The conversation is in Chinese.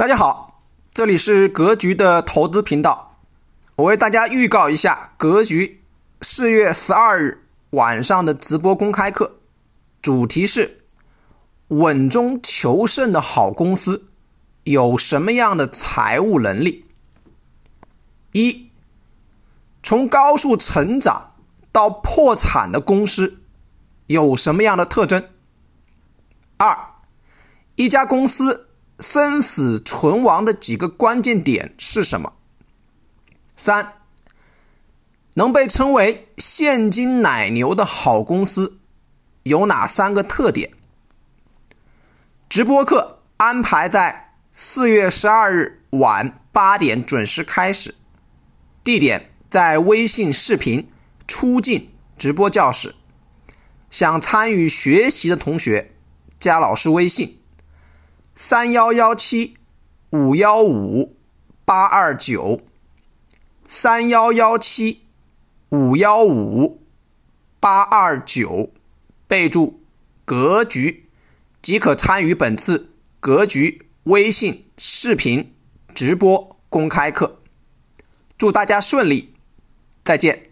大家好，这里是格局的投资频道。我为大家预告一下格局四月十二日晚上的直播公开课，主题是稳中求胜的好公司有什么样的财务能力？一，从高速成长到破产的公司有什么样的特征？二，一家公司。生死存亡的几个关键点是什么？三，能被称为现金奶牛的好公司有哪三个特点？直播课安排在四月十二日晚八点准时开始，地点在微信视频出镜直播教室。想参与学习的同学，加老师微信。三幺幺七五幺五八二九，三幺幺七五幺五八二九，备注“格局”即可参与本次格局微信视频直播公开课。祝大家顺利，再见。